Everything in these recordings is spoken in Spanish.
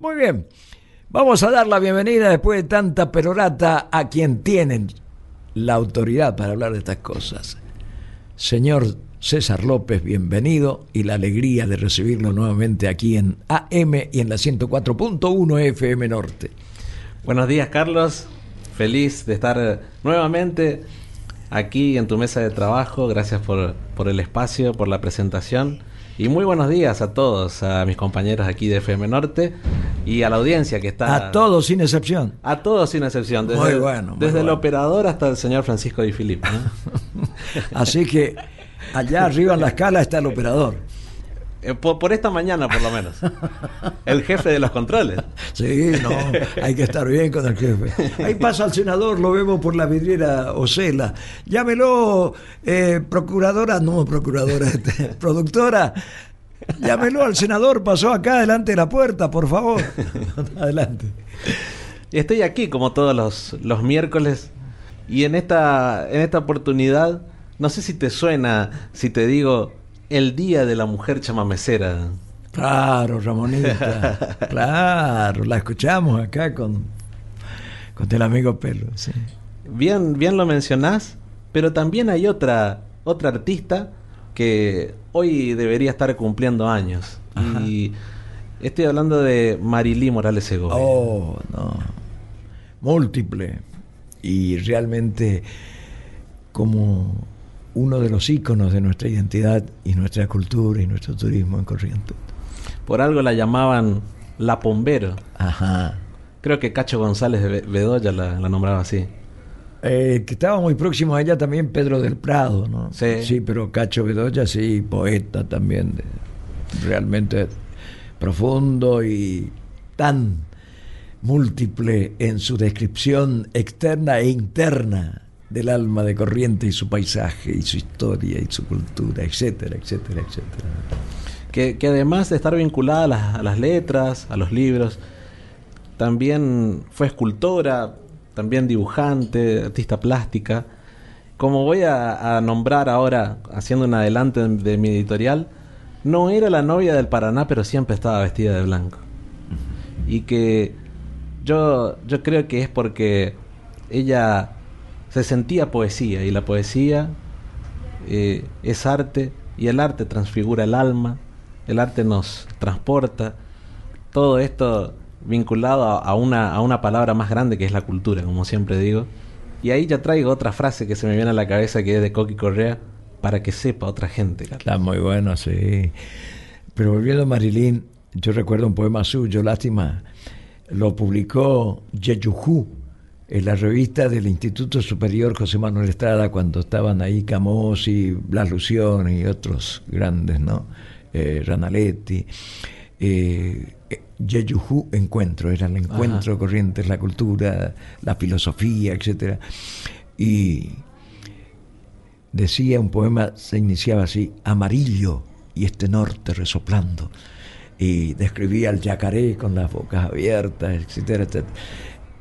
Muy bien, vamos a dar la bienvenida después de tanta perorata a quien tienen la autoridad para hablar de estas cosas. Señor César López, bienvenido y la alegría de recibirlo nuevamente aquí en AM y en la 104.1 FM Norte. Buenos días, Carlos. Feliz de estar nuevamente aquí en tu mesa de trabajo. Gracias por, por el espacio, por la presentación. Y muy buenos días a todos, a mis compañeros aquí de FM Norte y a la audiencia que está. A todos sin excepción. A todos sin excepción. Desde, Muy bueno, muy desde el operador hasta el señor Francisco Di Filippo. ¿no? Así que allá arriba en la escala está el operador. Eh, por, por esta mañana, por lo menos. El jefe de los controles. Sí, no, hay que estar bien con el jefe. Ahí pasa el senador, lo vemos por la vidriera Ocela. Llámelo, eh, procuradora, no procuradora, este, productora. Llámelo al senador, pasó acá delante de la puerta, por favor. Adelante. Estoy aquí como todos los, los miércoles. Y en esta, en esta oportunidad, no sé si te suena, si te digo el Día de la Mujer Chamamecera. Claro, Ramonita. Claro, la escuchamos acá con, con el amigo Pelo. Sí. Bien, bien lo mencionás, pero también hay otra, otra artista que hoy debería estar cumpliendo años. Ajá. Y estoy hablando de Marilí Morales Segovia. Oh, no. Múltiple. Y realmente como uno de los íconos de nuestra identidad y nuestra cultura y nuestro turismo en Corrientes. Por algo la llamaban La Pombero. Ajá. Creo que Cacho González de Be- Bedoya la, la nombraba así. Eh, que estaba muy próximo a ella también Pedro del Prado, ¿no? Sí. pero Cacho Bedoya sí, poeta también, de- realmente profundo y tan múltiple en su descripción externa e interna del alma de Corriente y su paisaje y su historia y su cultura, etcétera, etcétera, etcétera. que, que además de estar vinculada a las, a las letras, a los libros, también fue escultora, también dibujante, artista plástica. Como voy a, a nombrar ahora, haciendo un adelante de, de mi editorial, no era la novia del Paraná, pero siempre estaba vestida de blanco. Y que yo, yo creo que es porque ella se sentía poesía y la poesía eh, es arte y el arte transfigura el alma, el arte nos transporta, todo esto vinculado a, una, a una palabra más grande que es la cultura, como siempre digo. Y ahí ya traigo otra frase que se me viene a la cabeza que es de Coqui Correa, para que sepa otra gente. Carlos. Está muy bueno, sí. Pero volviendo a Marilyn, yo recuerdo un poema suyo, lástima, lo publicó Yeyujú en la revista del Instituto Superior José Manuel Estrada cuando estaban ahí Camós y Blas Lución y otros grandes, ¿no? Eh, Ranaletti. Eh, Yeyujú Encuentro, era el encuentro Ajá. corriente, la cultura, la filosofía, etcétera. Y decía un poema, se iniciaba así, amarillo y este norte resoplando. Y describía al yacaré con las bocas abiertas, etcétera, etcétera.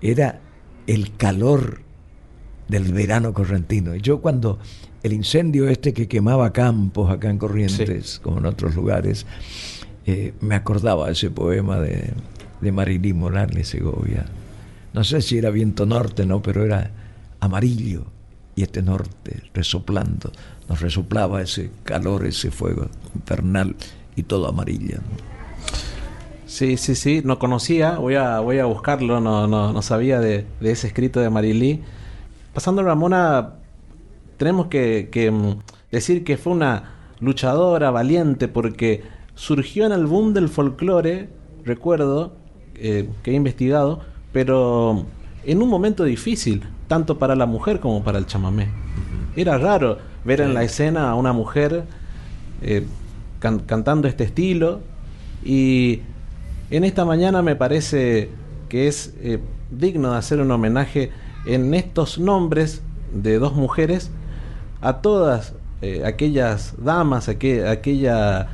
Era el calor del verano correntino. Yo cuando el incendio este que quemaba campos acá en Corrientes, como en otros lugares, eh, me acordaba ese poema de, de Marilí Morales Segovia. No sé si era viento norte, no, pero era amarillo y este norte resoplando. Nos resoplaba ese calor, ese fuego infernal y todo amarillo. ¿no? Sí, sí, sí, no conocía, voy a, voy a buscarlo, no, no, no sabía de, de ese escrito de Marilí. Pasando Ramona, tenemos que, que, mm, decir que fue una luchadora valiente porque surgió en el boom del folclore, recuerdo, eh, que he investigado, pero en un momento difícil, tanto para la mujer como para el chamamé. Era raro ver en la escena a una mujer eh, can- cantando este estilo y en esta mañana me parece que es eh, digno de hacer un homenaje en estos nombres de dos mujeres a todas eh, aquellas damas, aqu- aquella,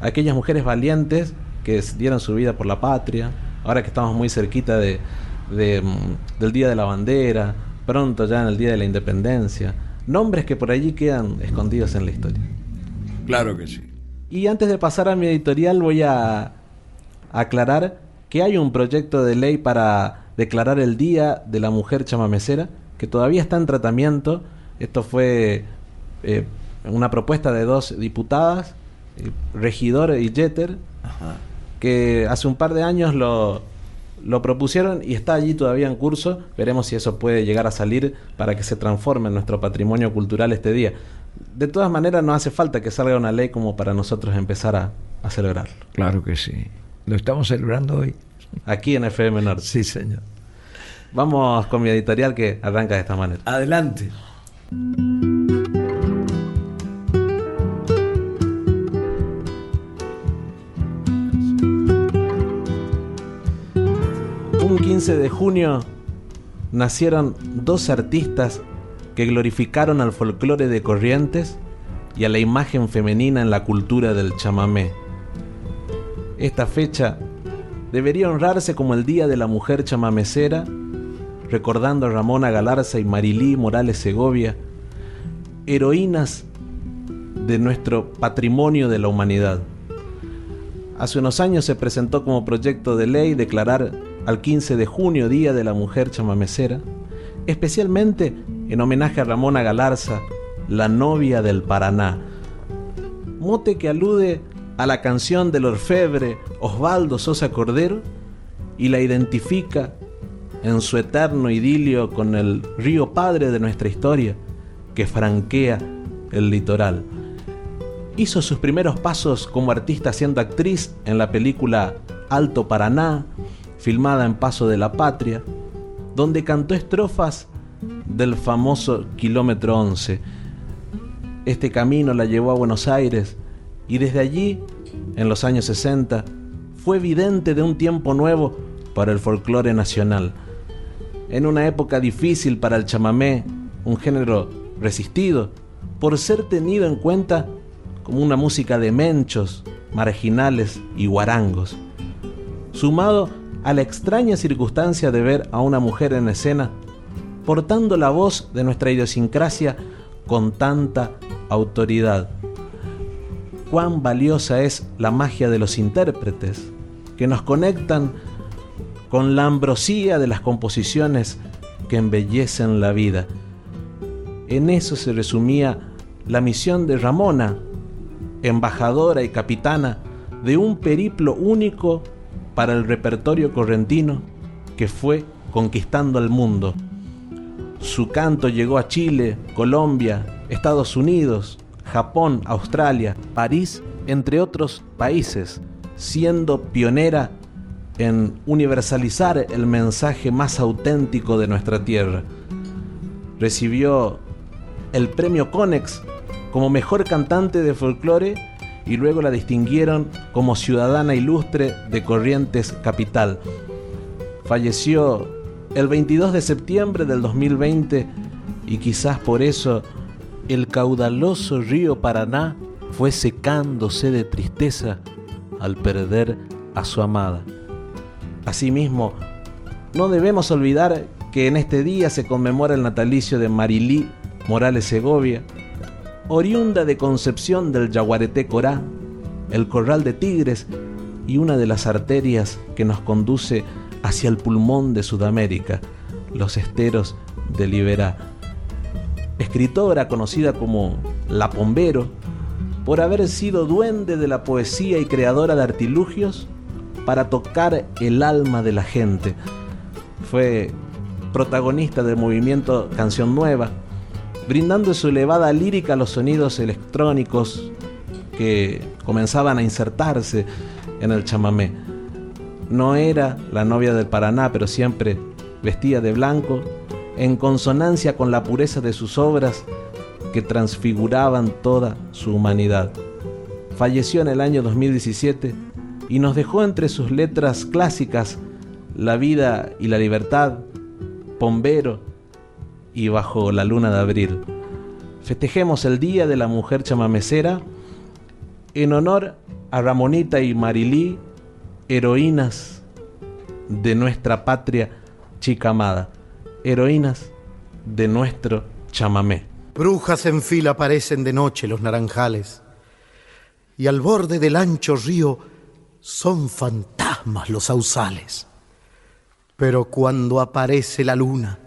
aquellas mujeres valientes que dieron su vida por la patria, ahora que estamos muy cerquita de, de, mm, del Día de la Bandera, pronto ya en el Día de la Independencia, nombres que por allí quedan escondidos en la historia. Claro que sí. Y antes de pasar a mi editorial voy a aclarar que hay un proyecto de ley para declarar el Día de la Mujer Chamamecera, que todavía está en tratamiento. Esto fue eh, una propuesta de dos diputadas, eh, Regidor y Jeter, que hace un par de años lo, lo propusieron y está allí todavía en curso. Veremos si eso puede llegar a salir para que se transforme en nuestro patrimonio cultural este día. De todas maneras, no hace falta que salga una ley como para nosotros empezar a, a celebrarlo. Claro que sí. Lo estamos celebrando hoy. Aquí en FM Norte. Sí, señor. Vamos con mi editorial que arranca de esta manera. Adelante. Un 15 de junio nacieron dos artistas que glorificaron al folclore de Corrientes y a la imagen femenina en la cultura del chamamé. Esta fecha debería honrarse como el Día de la Mujer Chamamecera, recordando a Ramona Galarza y Marilí Morales Segovia, heroínas de nuestro patrimonio de la humanidad. Hace unos años se presentó como proyecto de ley declarar al 15 de junio Día de la Mujer Chamamecera, especialmente en homenaje a Ramona Galarza, la novia del Paraná, mote que alude a la canción del orfebre Osvaldo Sosa Cordero y la identifica en su eterno idilio con el río padre de nuestra historia que franquea el litoral. Hizo sus primeros pasos como artista siendo actriz en la película Alto Paraná, filmada en Paso de la Patria, donde cantó estrofas del famoso Kilómetro 11. Este camino la llevó a Buenos Aires y desde allí, en los años 60, fue evidente de un tiempo nuevo para el folclore nacional. En una época difícil para el chamamé, un género resistido, por ser tenido en cuenta como una música de menchos, marginales y guarangos. Sumado a la extraña circunstancia de ver a una mujer en escena portando la voz de nuestra idiosincrasia con tanta autoridad. Cuán valiosa es la magia de los intérpretes, que nos conectan con la ambrosía de las composiciones que embellecen la vida. En eso se resumía la misión de Ramona, embajadora y capitana de un periplo único para el repertorio correntino que fue conquistando el mundo. Su canto llegó a Chile, Colombia, Estados Unidos, Japón, Australia, París, entre otros países, siendo pionera en universalizar el mensaje más auténtico de nuestra tierra. Recibió el premio Conex como mejor cantante de folclore y luego la distinguieron como ciudadana ilustre de Corrientes Capital. Falleció el 22 de septiembre del 2020 y quizás por eso el caudaloso río Paraná fue secándose de tristeza al perder a su amada. Asimismo, no debemos olvidar que en este día se conmemora el natalicio de Marilí Morales Segovia, oriunda de Concepción del Yaguareté Corá, el Corral de Tigres y una de las arterias que nos conduce hacia el pulmón de Sudamérica, los esteros de Liberá. Escritora conocida como La Pombero, por haber sido duende de la poesía y creadora de artilugios para tocar el alma de la gente. Fue protagonista del movimiento Canción Nueva, brindando su elevada lírica a los sonidos electrónicos que comenzaban a insertarse en el chamamé. No era la novia del Paraná, pero siempre vestía de blanco, en consonancia con la pureza de sus obras que transfiguraban toda su humanidad. Falleció en el año 2017 y nos dejó entre sus letras clásicas La vida y la libertad, Pombero y Bajo la luna de abril. Festejemos el Día de la Mujer Chamamecera en honor a Ramonita y Marilí heroínas de nuestra patria chica amada, heroínas de nuestro chamamé. Brujas en fila aparecen de noche los naranjales, y al borde del ancho río son fantasmas los sausales. Pero cuando aparece la luna,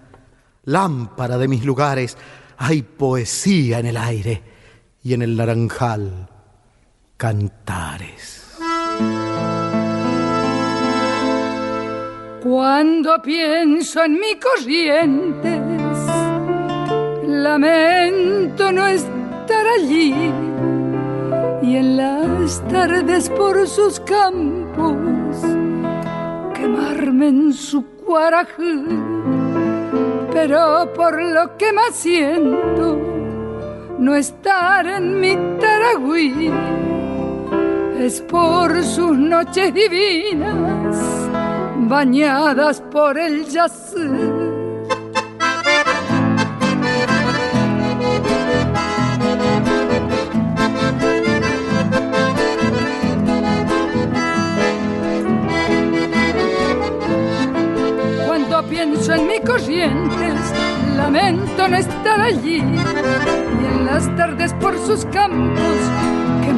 lámpara de mis lugares, hay poesía en el aire y en el naranjal cantares. Cuando pienso en mi corrientes, lamento no estar allí y en las tardes por sus campos quemarme en su cuaraje. Pero por lo que más siento, no estar en mi Taragüí es por sus noches divinas bañadas por el. Cuando pienso en mis corrientes, lamento no estar allí y en las tardes por sus campos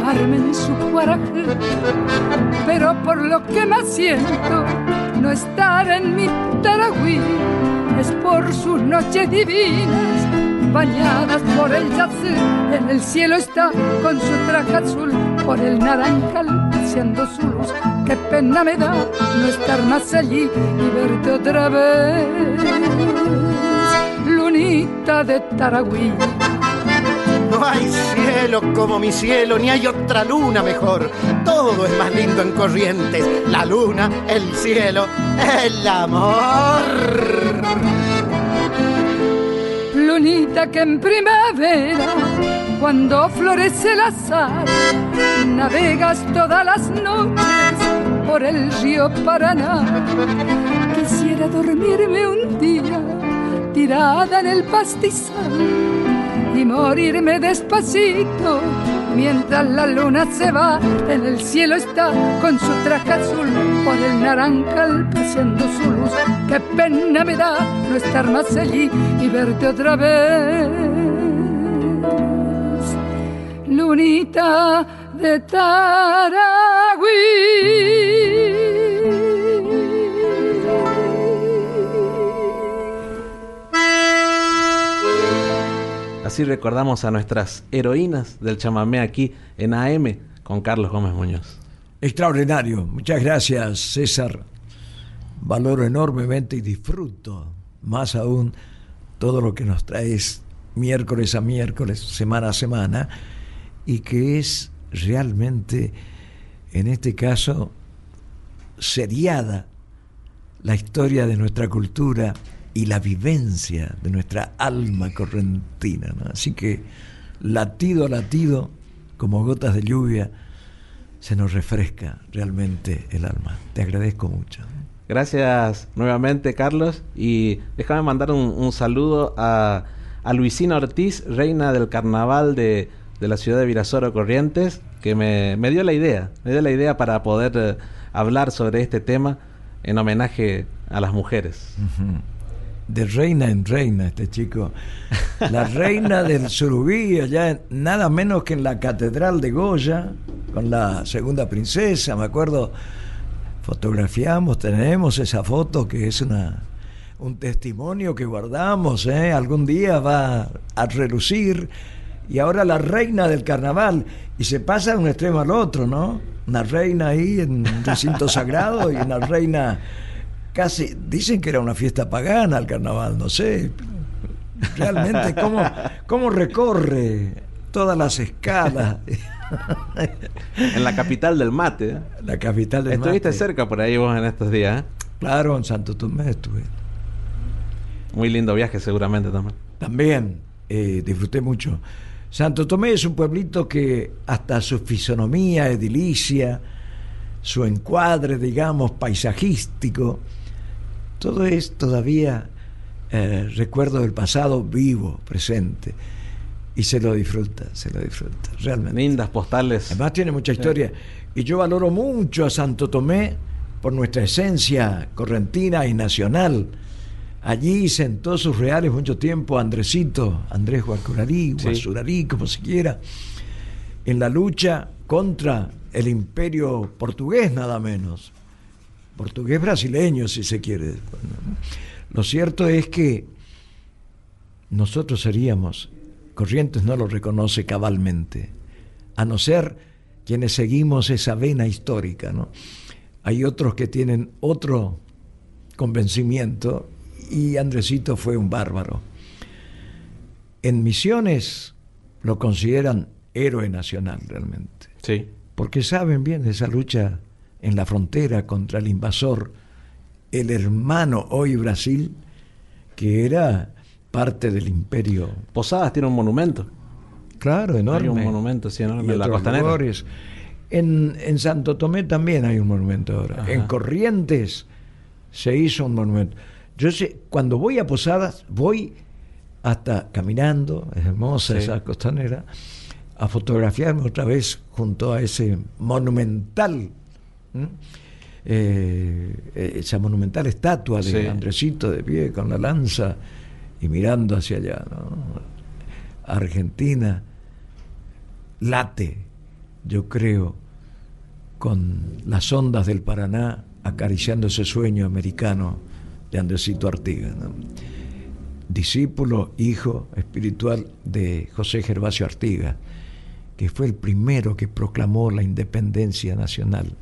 quemarme en su paraje. Pero por lo que más siento, no estar en mi Taragüí es por sus noches divinas bañadas por el yacer. En el cielo está con su traje azul, por el naranjal paseando su luz. Qué pena me da no estar más allí y verte otra vez, lunita de Taragüí. No hay cielo como mi cielo, ni hay otra luna mejor. Todo es más lindo en corrientes. La luna, el cielo, el amor. Lunita que en primavera, cuando florece el azar, navegas todas las noches por el río Paraná. Quisiera dormirme un día tirada en el pastizal y morirme despacito mientras la luna se va. En el cielo está con su traje azul por el naranjal paseando su luz. Qué pena me da no estar más allí y verte otra vez. Lunita de Taragüí. Así recordamos a nuestras heroínas del chamamé aquí en AM con Carlos Gómez Muñoz. Extraordinario. Muchas gracias, César. Valoro enormemente y disfruto más aún todo lo que nos traes miércoles a miércoles, semana a semana, y que es realmente, en este caso, seriada la historia de nuestra cultura y la vivencia de nuestra alma correntina. Así que latido a latido, como gotas de lluvia, se nos refresca realmente el alma. Te agradezco mucho. Gracias nuevamente, Carlos. Y déjame mandar un, saludo a, a, Luisina Ortiz, reina del carnaval de, de la ciudad de Virasoro Corrientes, que me, me, dio la idea, me dio la idea para poder eh, hablar sobre este tema en homenaje a las mujeres de reina en reina este chico. La reina del Surubí, allá nada menos que en la Catedral de Goya, con la segunda princesa, me acuerdo, fotografiamos, tenemos esa foto que es una un testimonio que guardamos, ¿eh? algún día va a relucir. Y ahora la reina del carnaval, y se pasa de un extremo al otro, ¿no? Una reina ahí en un recinto sagrado y una reina casi, dicen que era una fiesta pagana el carnaval, no sé. Realmente, ¿cómo, cómo recorre todas las escalas? en la capital del mate. ¿eh? La capital del Estuviste cerca por ahí vos en estos días. ¿eh? Claro, en Santo Tomé estuve. Muy lindo viaje seguramente también. También, eh, disfruté mucho. Santo Tomé es un pueblito que hasta su fisonomía edilicia, su encuadre, digamos, paisajístico, todo es todavía eh, recuerdo del pasado vivo, presente. Y se lo disfruta, se lo disfruta, realmente. Lindas postales. Además tiene mucha historia. Y yo valoro mucho a Santo Tomé por nuestra esencia correntina y nacional. Allí sentó sus reales mucho tiempo Andresito, Andrés Guacurarí, Guasurarí, como se quiera, en la lucha contra el imperio portugués nada menos, portugués brasileño si se quiere. Lo cierto es que nosotros seríamos, Corrientes no lo reconoce cabalmente, a no ser quienes seguimos esa vena histórica, ¿no? Hay otros que tienen otro convencimiento y Andresito fue un bárbaro. En Misiones lo consideran héroe nacional realmente. Sí. Porque saben bien de esa lucha en la frontera contra el invasor, el hermano hoy Brasil, que era parte del imperio. Posadas tiene un monumento. Claro, enorme. Hay un monumento, sí, enorme Y en la costanera. En, en Santo Tomé también hay un monumento ahora. Ajá. En Corrientes se hizo un monumento. Yo sé, cuando voy a Posadas, voy hasta caminando, es hermosa Sí. esa costanera, a fotografiarme otra vez junto a ese monumental, Eh, eh, esa monumental estatua de Sí. Andresito de pie con la lanza y mirando hacia allá. ¿no? Argentina late, yo creo, con las ondas del Paraná acariciando ese sueño americano de Andresito Artigas. ¿no? Discípulo, hijo espiritual de José Gervasio Artigas, que fue el primero que proclamó la independencia nacional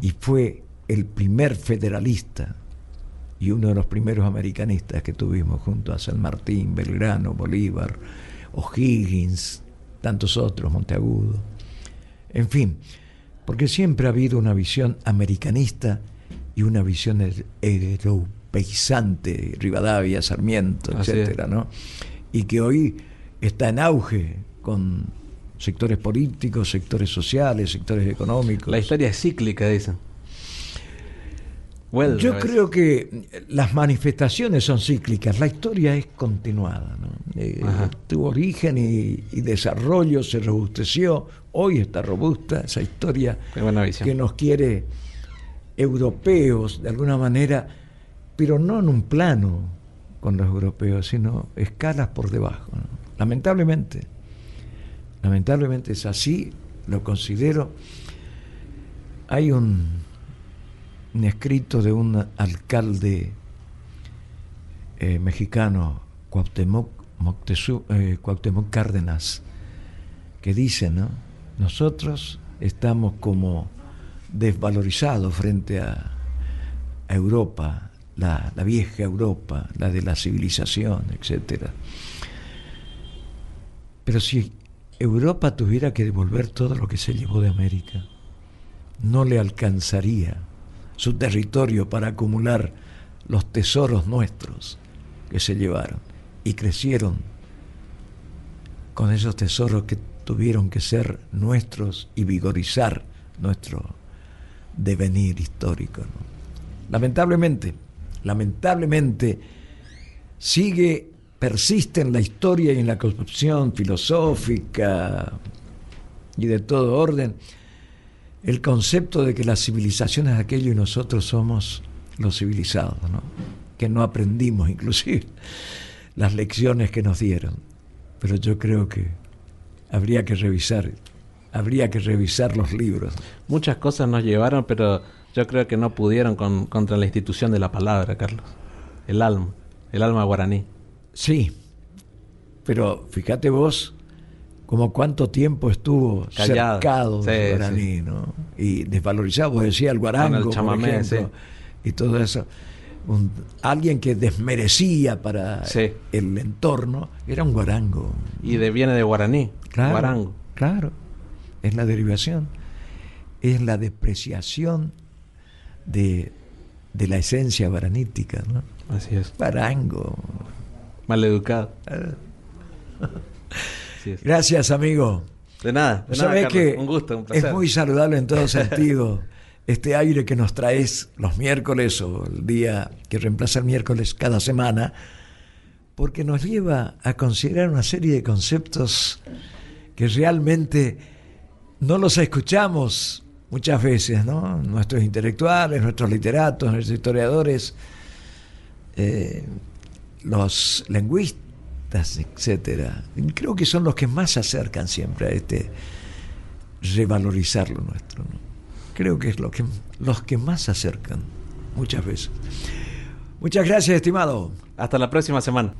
Y fue el primer federalista y uno de los primeros americanistas que tuvimos junto a San Martín, Belgrano, Bolívar, O'Higgins, tantos otros, Monteagudo. En fin, porque siempre ha habido una visión americanista y una visión er- europeizante, Rivadavia, Sarmiento, Así etcétera, ¿no? Y que hoy está en auge con sectores políticos, sectores sociales, sectores económicos. La historia es cíclica, dicen. Vuelve a Yo creo que las manifestaciones son cíclicas, la historia es continuada. ¿no? Eh, tuvo origen y, y desarrollo, se robusteció, hoy está robusta esa historia que nos quiere europeos de alguna manera, pero no en un plano con los europeos, sino escalas por debajo. ¿no? Lamentablemente, lamentablemente es así, lo considero. Hay un, escrito de un alcalde eh, mexicano, eh, Cuauhtémoc Cárdenas, que dice, ¿no? Nosotros estamos como desvalorizados frente a, Europa, la, la vieja Europa, la de la civilización, etcétera. Pero si Europa tuviera que devolver todo lo que se llevó de América, no le alcanzaría su territorio para acumular los tesoros nuestros que se llevaron y crecieron con esos tesoros que tuvieron que ser nuestros y vigorizar nuestro devenir histórico. Lamentablemente, lamentablemente sigue, persiste en la historia y en la construcción filosófica y de todo orden el concepto de que la civilización es aquello y nosotros somos los civilizados, ¿no? que no aprendimos inclusive las lecciones que nos dieron. Pero yo creo que habría que revisar, habría que revisar los libros. Muchas cosas nos llevaron, pero yo creo que no pudieron con- contra la institución de la palabra, Carlos. El alma, el alma guaraní. Sí, pero fíjate vos como cuánto tiempo estuvo Callado. cercado Sí, del guaraní, ¿no? Y desvalorizado, vos decías el guarango, el por chamamé, ejemplo, y todo eso. Un- alguien que desmerecía para el entorno era un guarango. Y de, viene de guaraní, Claro, guarango. claro, es la derivación, es la depreciación de, de la esencia guaranítica, ¿no? Así es. Guarango. Maleducado. Gracias, amigo. De nada, de nada, Sabés Carlos. que un gusto, un placer. es muy saludable en todo sentido este aire que nos traes los miércoles o el día que reemplaza el miércoles cada semana, porque nos lleva a considerar una serie de conceptos que realmente no los escuchamos muchas veces, ¿no? Nuestros intelectuales, nuestros literatos, nuestros historiadores, eh, los lingüistas, etcétera. Creo que son los que más se acercan siempre a este revalorizar lo nuestro. Creo que es lo que, los que más se acercan muchas veces. Muchas gracias, estimado. Hasta la próxima semana.